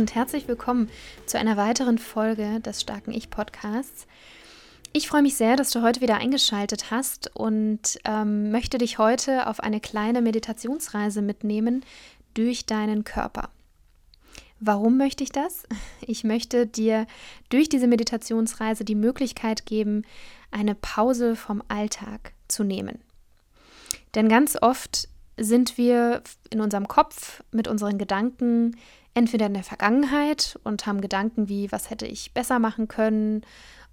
Und herzlich willkommen zu einer weiteren Folge des Starken Ich Podcasts. Ich freue mich sehr, dass du heute wieder eingeschaltet hast und ähm, möchte dich heute auf eine kleine Meditationsreise mitnehmen durch deinen Körper. Warum möchte ich das? Ich möchte dir durch diese Meditationsreise die Möglichkeit geben, eine Pause vom Alltag zu nehmen. Denn ganz oft sind wir in unserem Kopf mit unseren Gedanken entweder in der Vergangenheit und haben Gedanken wie, was hätte ich besser machen können,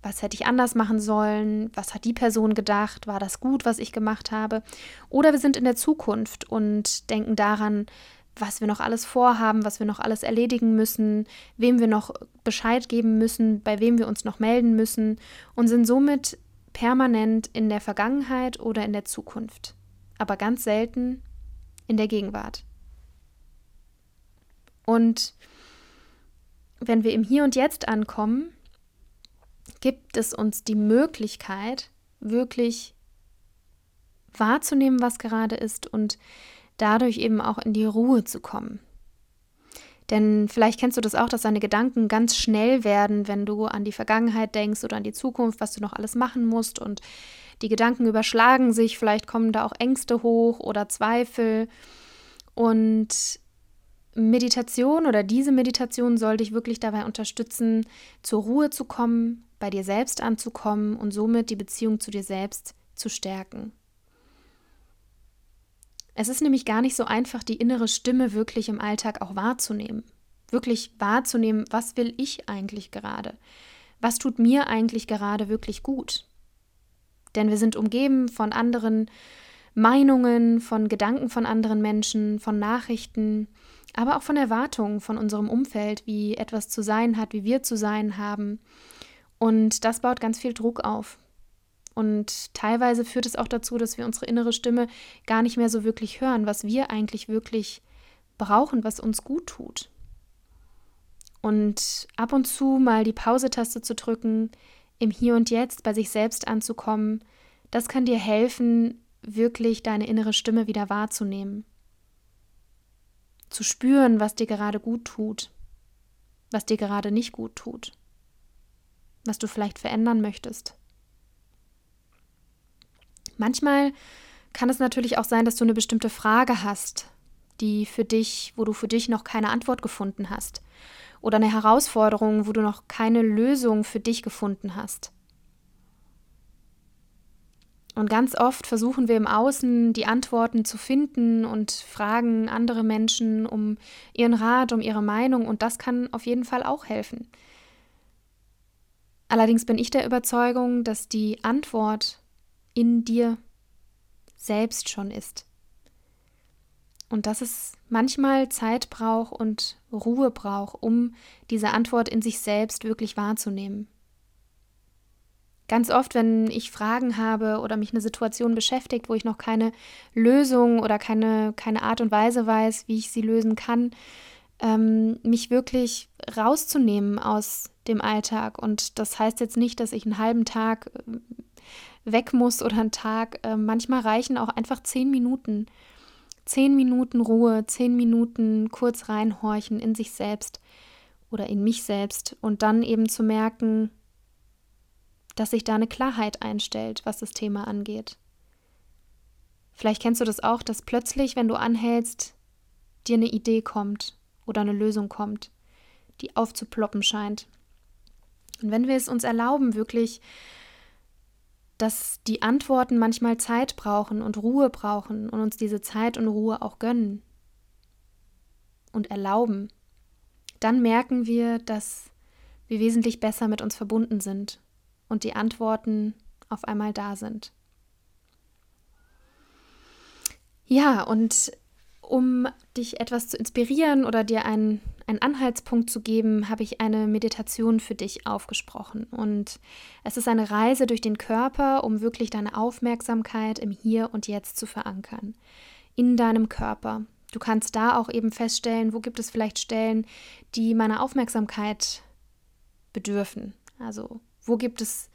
was hätte ich anders machen sollen, was hat die Person gedacht, war das gut, was ich gemacht habe. Oder wir sind in der Zukunft und denken daran, was wir noch alles vorhaben, was wir noch alles erledigen müssen, wem wir noch Bescheid geben müssen, bei wem wir uns noch melden müssen und sind somit permanent in der Vergangenheit oder in der Zukunft, aber ganz selten in der Gegenwart. Und wenn wir im Hier und Jetzt ankommen, gibt es uns die Möglichkeit, wirklich wahrzunehmen, was gerade ist und dadurch eben auch in die Ruhe zu kommen. Denn vielleicht kennst du das auch, dass deine Gedanken ganz schnell werden, wenn du an die Vergangenheit denkst oder an die Zukunft, was du noch alles machen musst und die Gedanken überschlagen sich, vielleicht kommen da auch Ängste hoch oder Zweifel. Und Meditation oder diese Meditation soll dich wirklich dabei unterstützen, zur Ruhe zu kommen, bei dir selbst anzukommen und somit die Beziehung zu dir selbst zu stärken. Es ist nämlich gar nicht so einfach, die innere Stimme wirklich im Alltag auch wahrzunehmen. Wirklich wahrzunehmen, was will ich eigentlich gerade? Was tut mir eigentlich gerade wirklich gut? Denn wir sind umgeben von anderen Meinungen, von Gedanken von anderen Menschen, von Nachrichten, aber auch von Erwartungen von unserem Umfeld, wie etwas zu sein hat, wie wir zu sein haben. Und das baut ganz viel Druck auf. Und teilweise führt es auch dazu, dass wir unsere innere Stimme gar nicht mehr so wirklich hören, was wir eigentlich wirklich brauchen, was uns gut tut. Und ab und zu mal die Pause-Taste zu drücken, im Hier und Jetzt bei sich selbst anzukommen, das kann dir helfen, wirklich deine innere Stimme wieder wahrzunehmen zu spüren, was dir gerade gut tut, was dir gerade nicht gut tut, was du vielleicht verändern möchtest. Manchmal kann es natürlich auch sein, dass du eine bestimmte Frage hast, die für dich, wo du für dich noch keine Antwort gefunden hast, oder eine Herausforderung, wo du noch keine Lösung für dich gefunden hast. Und ganz oft versuchen wir im Außen die Antworten zu finden und fragen andere Menschen um ihren Rat, um ihre Meinung und das kann auf jeden Fall auch helfen. Allerdings bin ich der Überzeugung, dass die Antwort in dir selbst schon ist. Und dass es manchmal Zeit braucht und Ruhe braucht, um diese Antwort in sich selbst wirklich wahrzunehmen. Ganz oft, wenn ich Fragen habe oder mich eine Situation beschäftigt, wo ich noch keine Lösung oder keine, keine Art und Weise weiß, wie ich sie lösen kann, ähm, mich wirklich rauszunehmen aus dem Alltag. Und das heißt jetzt nicht, dass ich einen halben Tag äh, weg muss oder einen Tag. Äh, manchmal reichen auch einfach zehn Minuten. Zehn Minuten Ruhe, zehn Minuten kurz reinhorchen in sich selbst oder in mich selbst und dann eben zu merken, dass sich da eine Klarheit einstellt, was das Thema angeht. Vielleicht kennst du das auch, dass plötzlich, wenn du anhältst, dir eine Idee kommt oder eine Lösung kommt, die aufzuploppen scheint. Und wenn wir es uns erlauben, wirklich, dass die Antworten manchmal Zeit brauchen und Ruhe brauchen und uns diese Zeit und Ruhe auch gönnen und erlauben, dann merken wir, dass wir wesentlich besser mit uns verbunden sind und die Antworten auf einmal da sind. Ja, und um dich etwas zu inspirieren oder dir einen, einen Anhaltspunkt zu geben, habe ich eine Meditation für dich aufgesprochen. Und es ist eine Reise durch den Körper, um wirklich deine Aufmerksamkeit im Hier und Jetzt zu verankern. In deinem Körper. Du kannst da auch eben feststellen, wo gibt es vielleicht Stellen, die meiner Aufmerksamkeit bedürfen. Also wo gibt es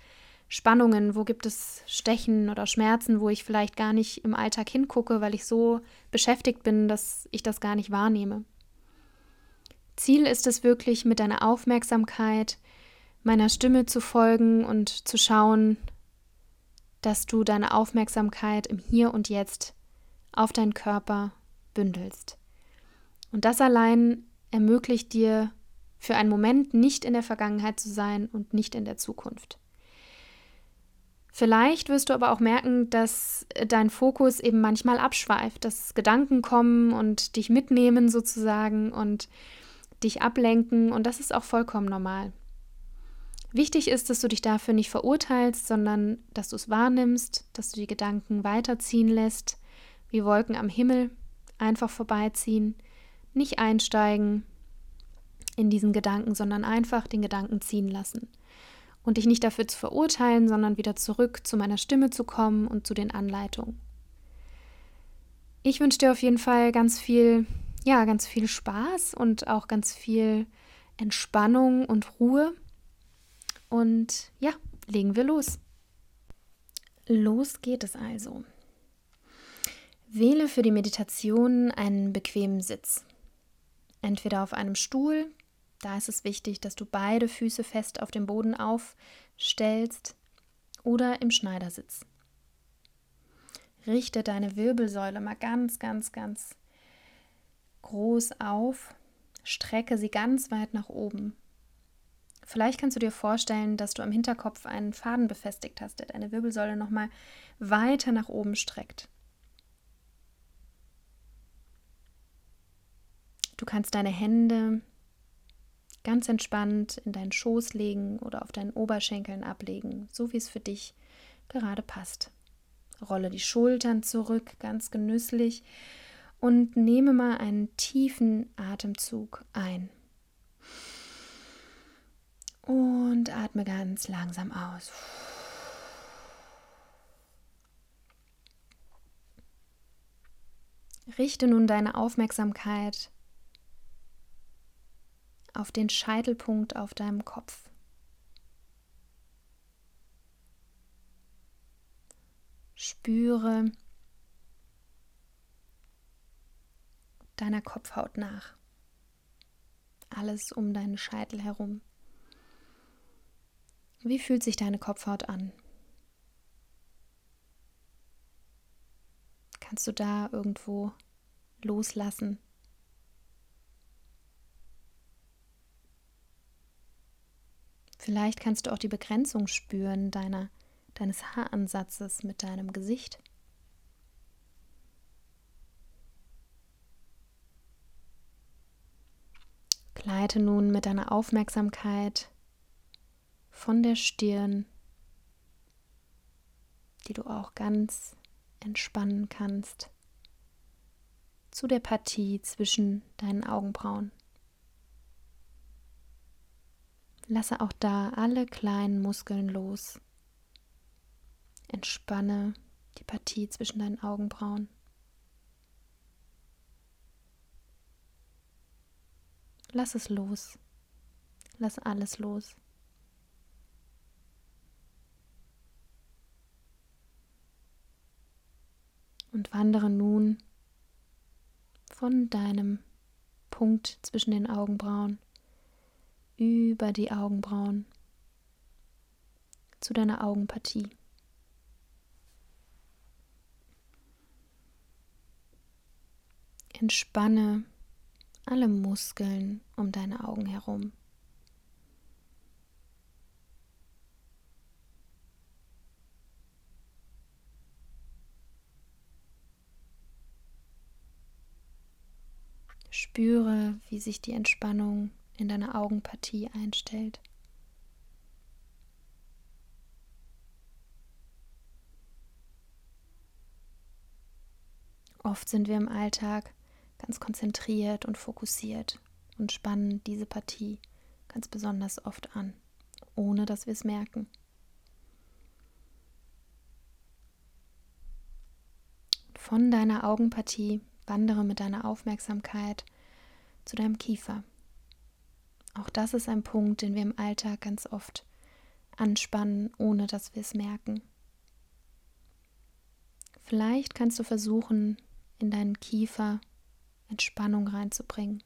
Spannungen, wo gibt es Stechen oder Schmerzen, wo ich vielleicht gar nicht im Alltag hingucke, weil ich so beschäftigt bin, dass ich das gar nicht wahrnehme. Ziel ist es wirklich, mit deiner Aufmerksamkeit meiner Stimme zu folgen und zu schauen, dass du deine Aufmerksamkeit im Hier und Jetzt auf deinen Körper bündelst. Und das allein ermöglicht dir für einen Moment nicht in der Vergangenheit zu sein und nicht in der Zukunft. Vielleicht wirst du aber auch merken, dass dein Fokus eben manchmal abschweift, dass Gedanken kommen und dich mitnehmen sozusagen und dich ablenken und das ist auch vollkommen normal. Wichtig ist, dass du dich dafür nicht verurteilst, sondern dass du es wahrnimmst, dass du die Gedanken weiterziehen lässt, wie Wolken am Himmel einfach vorbeiziehen, nicht einsteigen in diesen Gedanken, sondern einfach den Gedanken ziehen lassen und dich nicht dafür zu verurteilen, sondern wieder zurück zu meiner Stimme zu kommen und zu den Anleitungen. Ich wünsche dir auf jeden Fall ganz viel, ja, ganz viel Spaß und auch ganz viel Entspannung und Ruhe. Und ja, legen wir los. Los geht es also. Wähle für die Meditation einen bequemen Sitz. Entweder auf einem Stuhl da ist es wichtig, dass du beide Füße fest auf dem Boden aufstellst oder im Schneidersitz. Richte deine Wirbelsäule mal ganz, ganz, ganz groß auf. Strecke sie ganz weit nach oben. Vielleicht kannst du dir vorstellen, dass du am Hinterkopf einen Faden befestigt hast, der deine Wirbelsäule nochmal weiter nach oben streckt. Du kannst deine Hände ganz entspannt in deinen Schoß legen oder auf deinen Oberschenkeln ablegen, so wie es für dich gerade passt. Rolle die Schultern zurück, ganz genüsslich und nehme mal einen tiefen Atemzug ein. Und atme ganz langsam aus. Richte nun deine Aufmerksamkeit auf den Scheitelpunkt auf deinem Kopf. Spüre deiner Kopfhaut nach. Alles um deinen Scheitel herum. Wie fühlt sich deine Kopfhaut an? Kannst du da irgendwo loslassen? Vielleicht kannst du auch die Begrenzung spüren deiner, deines Haaransatzes mit deinem Gesicht. Gleite nun mit deiner Aufmerksamkeit von der Stirn, die du auch ganz entspannen kannst, zu der Partie zwischen deinen Augenbrauen. Lasse auch da alle kleinen Muskeln los. Entspanne die Partie zwischen deinen Augenbrauen. Lass es los. Lass alles los. Und wandere nun von deinem Punkt zwischen den Augenbrauen über die Augenbrauen zu deiner Augenpartie. Entspanne alle Muskeln um deine Augen herum. Spüre, wie sich die Entspannung in deiner Augenpartie einstellt. Oft sind wir im Alltag ganz konzentriert und fokussiert und spannen diese Partie ganz besonders oft an, ohne dass wir es merken. Von deiner Augenpartie wandere mit deiner Aufmerksamkeit zu deinem Kiefer. Auch das ist ein Punkt, den wir im Alltag ganz oft anspannen, ohne dass wir es merken. Vielleicht kannst du versuchen, in deinen Kiefer Entspannung reinzubringen.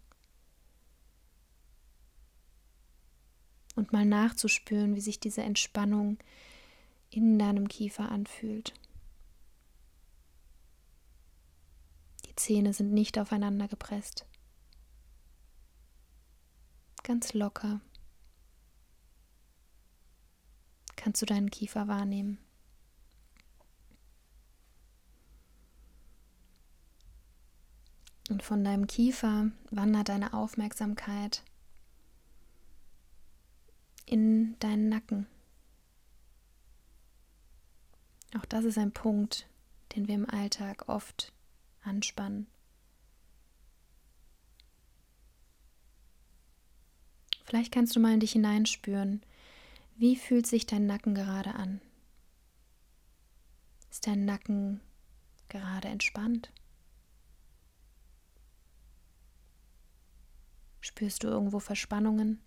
Und mal nachzuspüren, wie sich diese Entspannung in deinem Kiefer anfühlt. Die Zähne sind nicht aufeinander gepresst. Ganz locker kannst du deinen Kiefer wahrnehmen. Und von deinem Kiefer wandert deine Aufmerksamkeit in deinen Nacken. Auch das ist ein Punkt, den wir im Alltag oft anspannen. Vielleicht kannst du mal in dich hineinspüren. Wie fühlt sich dein Nacken gerade an? Ist dein Nacken gerade entspannt? Spürst du irgendwo Verspannungen?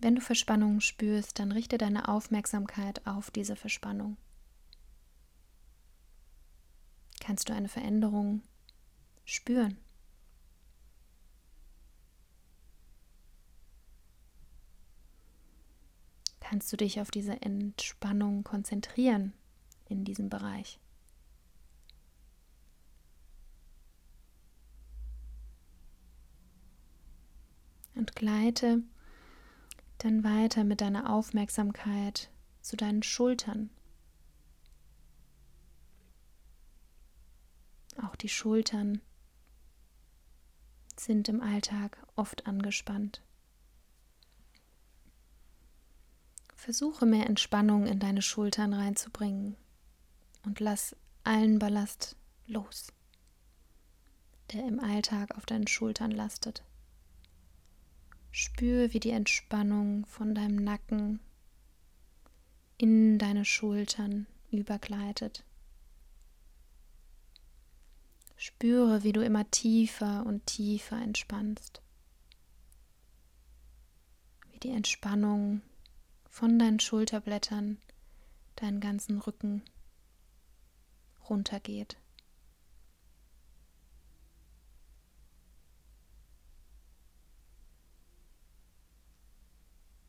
Wenn du Verspannungen spürst, dann richte deine Aufmerksamkeit auf diese Verspannung. Kannst du eine Veränderung spüren? Kannst du dich auf diese Entspannung konzentrieren in diesem Bereich? und gleite dann weiter mit deiner Aufmerksamkeit zu deinen Schultern. Auch die Schultern sind im Alltag oft angespannt. Versuche mehr Entspannung in deine Schultern reinzubringen und lass allen Ballast los, der im Alltag auf deinen Schultern lastet. Spür, wie die Entspannung von deinem Nacken in deine Schultern übergleitet. Spüre, wie du immer tiefer und tiefer entspannst. Wie die Entspannung von deinen Schulterblättern deinen ganzen Rücken runtergeht.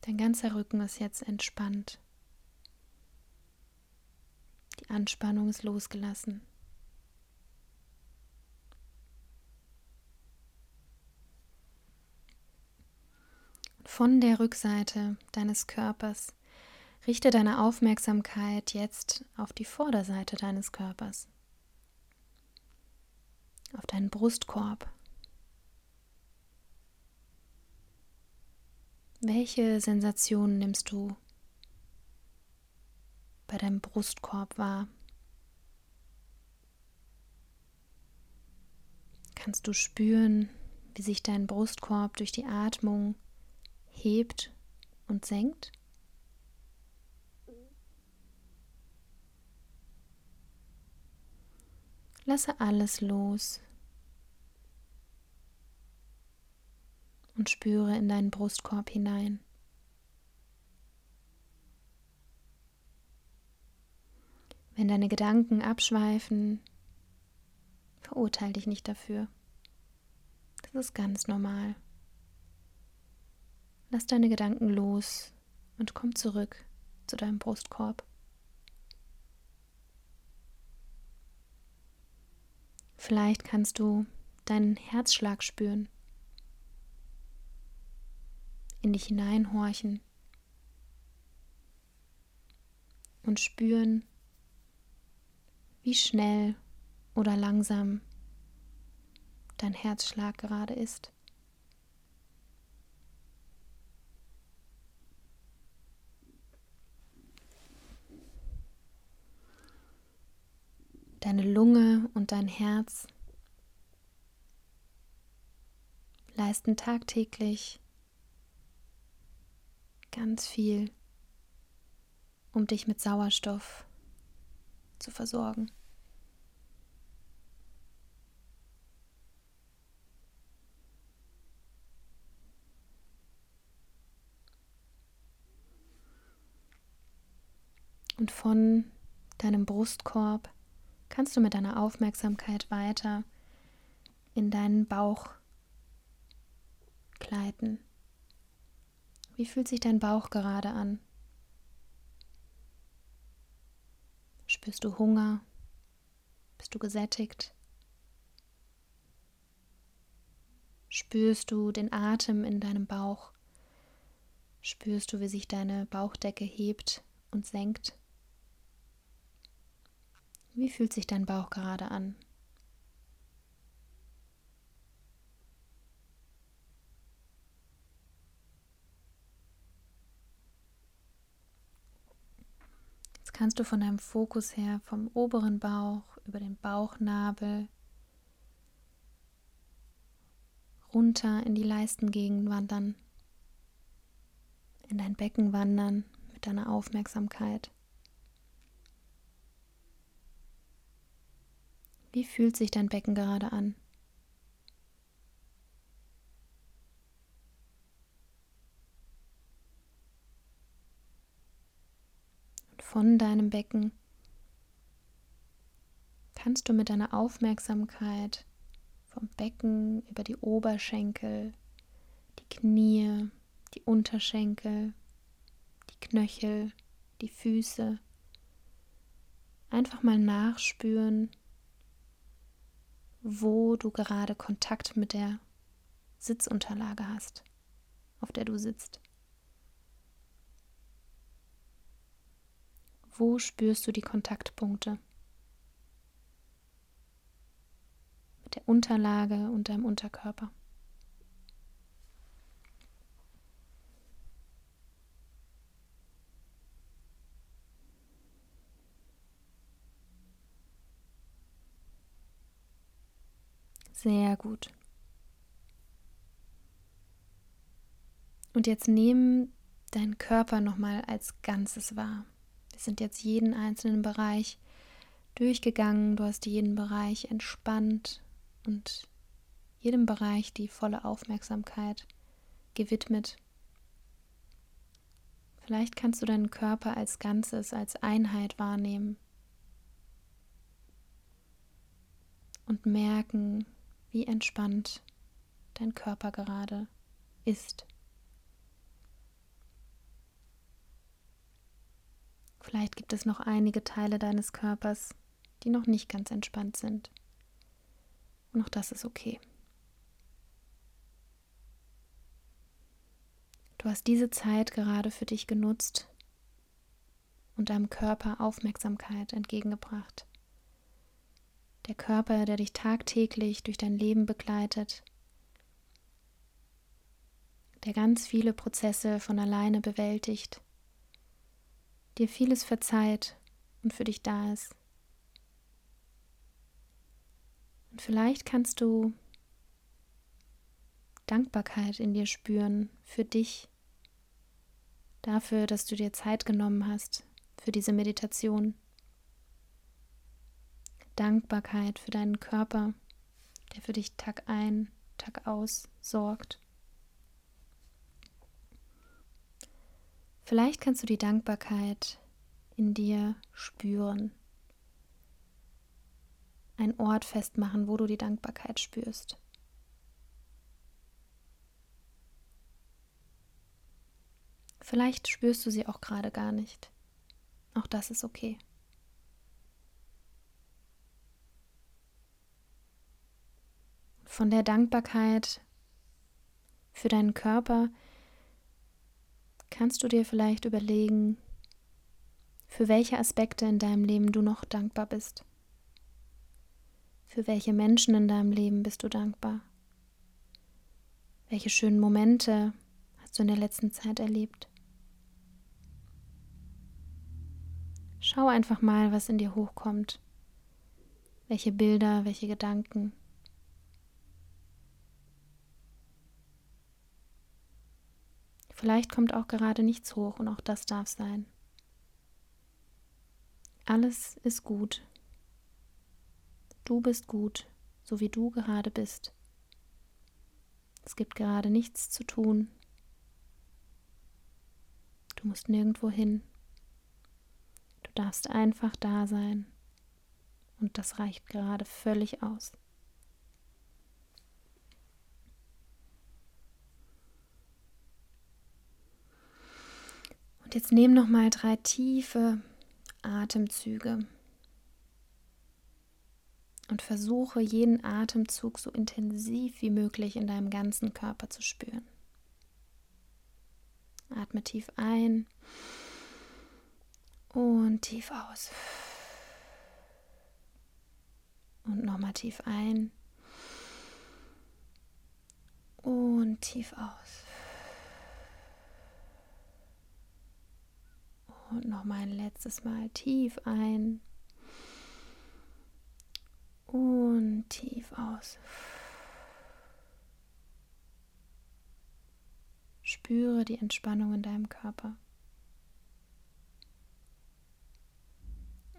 Dein ganzer Rücken ist jetzt entspannt. Die Anspannung ist losgelassen. Von der Rückseite deines Körpers richte deine Aufmerksamkeit jetzt auf die Vorderseite deines Körpers, auf deinen Brustkorb. Welche Sensationen nimmst du bei deinem Brustkorb wahr? Kannst du spüren, wie sich dein Brustkorb durch die Atmung hebt und senkt? Lasse alles los, und spüre in deinen Brustkorb hinein. Wenn deine Gedanken abschweifen, verurteile dich nicht dafür. Das ist ganz normal. Lass deine Gedanken los und komm zurück zu deinem Brustkorb. Vielleicht kannst du deinen Herzschlag spüren in dich hineinhorchen und spüren, wie schnell oder langsam dein Herzschlag gerade ist. Deine Lunge und dein Herz leisten tagtäglich ganz viel, um dich mit Sauerstoff zu versorgen. Und von deinem Brustkorb kannst du mit deiner Aufmerksamkeit weiter in deinen Bauch gleiten. Wie fühlt sich dein Bauch gerade an? Spürst du Hunger? Bist du gesättigt? Spürst du den Atem in deinem Bauch? Spürst du, wie sich deine Bauchdecke hebt und senkt? Wie fühlt sich dein Bauch gerade an? Jetzt kannst du von deinem Fokus her vom oberen Bauch über den Bauchnabel runter in die Leistengegend wandern, in dein Becken wandern mit deiner Aufmerksamkeit. Wie fühlt sich dein Becken gerade an? Und von deinem Becken kannst du mit deiner Aufmerksamkeit vom Becken über die Oberschenkel, die Knie, die Unterschenkel, die Knöchel, die Füße einfach mal nachspüren, wo du gerade Kontakt mit der Sitzunterlage hast, auf der du sitzt. Wo spürst du die Kontaktpunkte mit der Unterlage und deinem Unterkörper? Sehr gut. Und jetzt nehmen deinen Körper nochmal als Ganzes wahr. Wir sind jetzt jeden einzelnen Bereich durchgegangen. Du hast jeden Bereich entspannt und jedem Bereich die volle Aufmerksamkeit gewidmet. Vielleicht kannst du deinen Körper als Ganzes, als Einheit wahrnehmen und merken, wie entspannt dein Körper gerade ist. Vielleicht gibt es noch einige Teile deines Körpers, die noch nicht ganz entspannt sind. Und auch das ist okay. Du hast diese Zeit gerade für dich genutzt und deinem Körper Aufmerksamkeit entgegengebracht der Körper, der dich tagtäglich durch dein Leben begleitet, der ganz viele Prozesse von alleine bewältigt, dir vieles verzeiht und für dich da ist. Und vielleicht kannst du Dankbarkeit in dir spüren für dich, dafür, dass du dir Zeit genommen hast für diese Meditation. Dankbarkeit für deinen Körper, der für dich Tag ein, Tag aus sorgt. Vielleicht kannst du die Dankbarkeit in dir spüren. Ein Ort festmachen, wo du die Dankbarkeit spürst. Vielleicht spürst du sie auch gerade gar nicht. Auch das ist okay. Von der Dankbarkeit für deinen Körper kannst du dir vielleicht überlegen, für welche Aspekte in deinem Leben du noch dankbar bist. Für welche Menschen in deinem Leben bist du dankbar? Welche schönen Momente hast du in der letzten Zeit erlebt? Schau einfach mal, was in dir hochkommt, Welche Bilder, welche Gedanken? Vielleicht kommt auch gerade nichts hoch und auch das darf sein. Alles ist gut. Du bist gut, so wie du gerade bist. Es gibt gerade nichts zu tun. Du musst nirgendwo hin. Du darfst einfach da sein. Und das reicht gerade völlig aus. Und jetzt nimm noch mal drei tiefe Atemzüge und versuche jeden Atemzug so intensiv wie möglich in deinem ganzen Körper zu spüren. Atme tief ein und tief aus. Und nochmal tief ein und tief aus. Und nochmal ein letztes Mal tief ein und tief aus. Spüre die Entspannung in deinem Körper.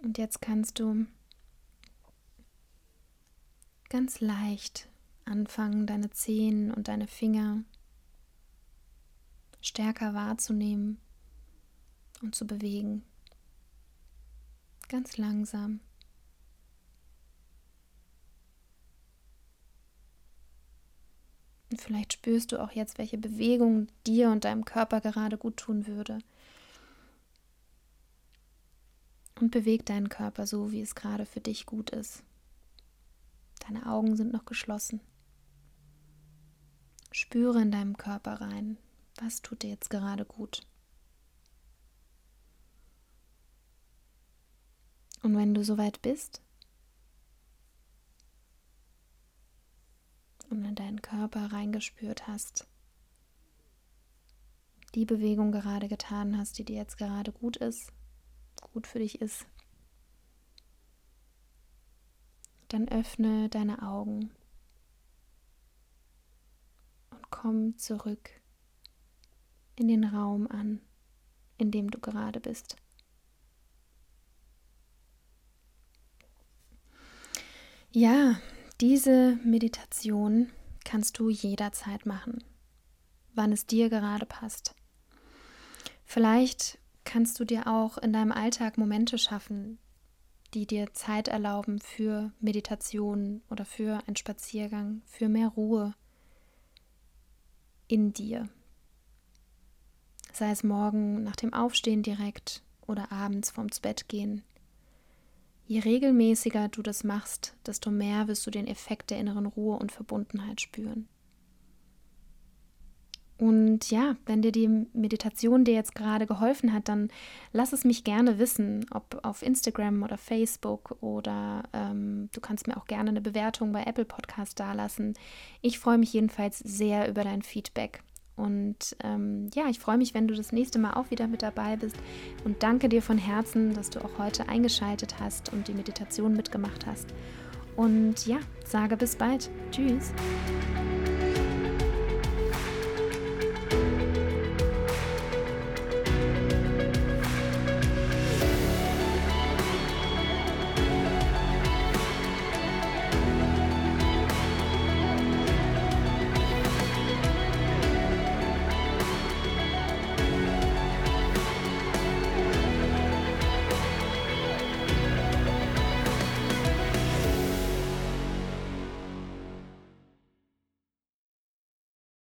Und jetzt kannst du ganz leicht anfangen, deine Zehen und deine Finger stärker wahrzunehmen und zu bewegen. Ganz langsam. Und vielleicht spürst du auch jetzt, welche Bewegung dir und deinem Körper gerade gut tun würde. Und beweg deinen Körper so, wie es gerade für dich gut ist. Deine Augen sind noch geschlossen. Spüre in deinem Körper rein, was tut dir jetzt gerade gut. Und wenn du soweit bist, und in deinen Körper reingespürt hast, die Bewegung gerade getan hast, die dir jetzt gerade gut ist, gut für dich ist, dann öffne deine Augen und komm zurück in den Raum an, in dem du gerade bist. Ja, diese Meditation kannst du jederzeit machen, wann es dir gerade passt. Vielleicht kannst du dir auch in deinem Alltag Momente schaffen, die dir Zeit erlauben für Meditation oder für einen Spaziergang, für mehr Ruhe in dir. Sei es morgen nach dem Aufstehen direkt oder abends vorm Bett gehen Je regelmäßiger du das machst, desto mehr wirst du den Effekt der inneren Ruhe und Verbundenheit spüren. Und ja, wenn dir die Meditation dir jetzt gerade geholfen hat, dann lass es mich gerne wissen, ob auf Instagram oder Facebook oder ähm, du kannst mir auch gerne eine Bewertung bei Apple Podcast dalassen. Ich freue mich jedenfalls sehr über dein Feedback. Und ähm, ja, ich freue mich, wenn du das nächste Mal auch wieder mit dabei bist und danke dir von Herzen, dass du auch heute eingeschaltet hast und die Meditation mitgemacht hast. Und ja, sage bis bald. Tschüss.